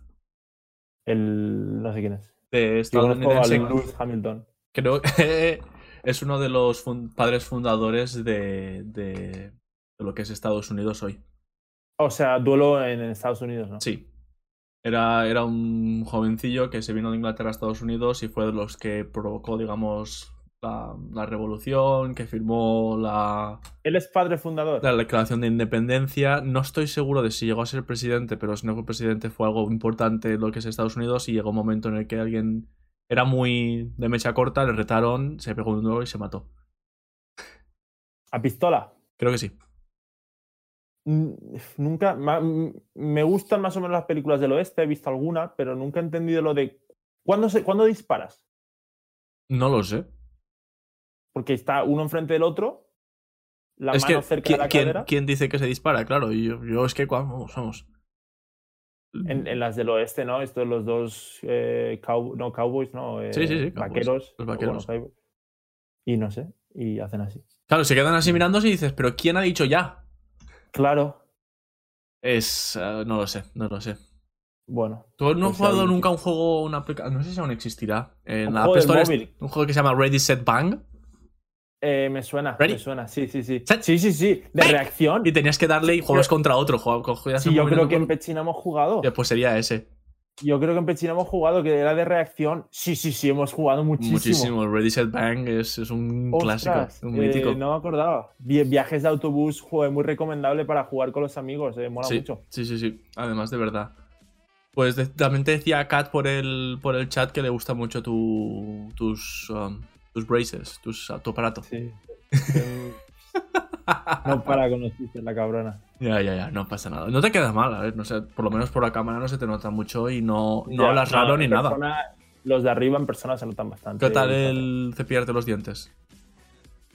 El, no sé quién es. De estadounidense. Lewis Hamilton. Creo que es uno de los padres fundadores de, de- de lo que es Estados Unidos hoy. O sea, duelo en Estados Unidos, ¿no? Sí. Era, era un jovencillo que se vino de Inglaterra a Estados Unidos y fue de los que provocó, digamos, la, la revolución, que firmó la, Él es padre fundador. la declaración de independencia. No estoy seguro de si llegó a ser presidente, pero si no fue presidente fue algo importante en lo que es Estados Unidos y llegó un momento en el que alguien era muy de mecha corta, le retaron, se pegó un duro y se mató. A pistola. Creo que sí. Nunca. Me gustan más o menos las películas del oeste, he visto alguna, pero nunca he entendido lo de. ¿Cuándo, se, ¿cuándo disparas? No lo sé. Porque está uno enfrente del otro, la es mano que, cerca ¿quién, de la quién- cadera. quién dice que se dispara? Claro, y yo, yo es que cuando vamos. En, en las del oeste, ¿no? Estos los dos eh, cow- no, cowboys, no. eh, Sí, sí, sí, cowboys, Vaqueros. los vaqueros. bueno, y no sé, y hacen así. Claro, se quedan así mirándose y dices, ¿pero quién ha dicho ya? Claro, Es. eh, no lo sé, no lo sé. bueno. ¿Tú no has Pues jugado nunca un juego, una No sé si aún existirá. En Un la juego App Store es- un juego que se llama Ready Set Bang. Eh, me suena, ¿Ready? me suena, sí, sí, sí. Set. Sí, sí, sí, de Bang. reacción. Y tenías que darle y pero- contra otro. juego- Sí, yo creo que en Pechina hemos jugado. Ya, Pues sería ese. Yo creo que en Pechina hemos jugado, que era de reacción. Sí, sí, sí, hemos jugado muchísimo. Muchísimo. Ready Set Bang es, es un Ostras, clásico, un eh, mítico. no me acordaba. Vi- Viajes de autobús, juego muy recomendable para jugar con los amigos, eh, mola sí, mucho. sí, sí, sí. Además, de verdad. Pues de- también te decía Kat por el, por el chat que le gusta mucho tu, tus, um, tus braces, tus, tu aparato. Sí. No para con los chistes, la cabrona. Ya, ya, ya, no pasa nada. No te queda mal, a ver, no sé, por lo menos por la cámara no se te nota mucho y no, no Ya, hablas raro ni nada. Los de arriba en persona se notan bastante. ¿Qué tal el cepillarte los dientes?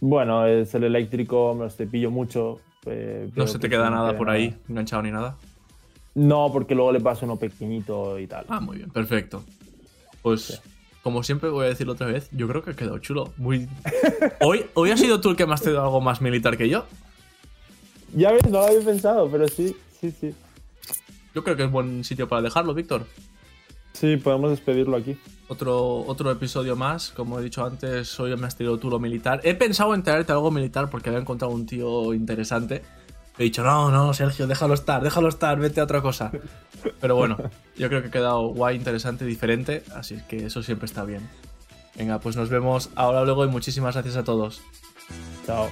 Bueno, es el eléctrico, me los cepillo mucho. eh, No se te queda nada por ahí enganchado ni nada. No, porque luego le paso uno pequeñito y tal. Ah, muy bien, perfecto. Pues, Sí. Como siempre voy a decirlo otra vez, yo creo que ha quedado chulo. Muy... Hoy, hoy has sido tú el que me has traído algo más militar que yo. Ya ves, no lo había pensado, pero sí, sí, sí. Yo creo que es buen sitio para dejarlo, Víctor. Sí, podemos despedirlo aquí. Otro, otro episodio más, como he dicho antes, hoy me has traído tú lo militar. He pensado en traerte algo militar porque había encontrado un tío interesante. He dicho, no, no, Sergio, déjalo estar, déjalo estar, vete a otra cosa. Pero bueno, yo creo que ha quedado guay, interesante, diferente, así que eso siempre está bien. Venga, pues nos vemos ahora luego y muchísimas gracias a todos. Chao.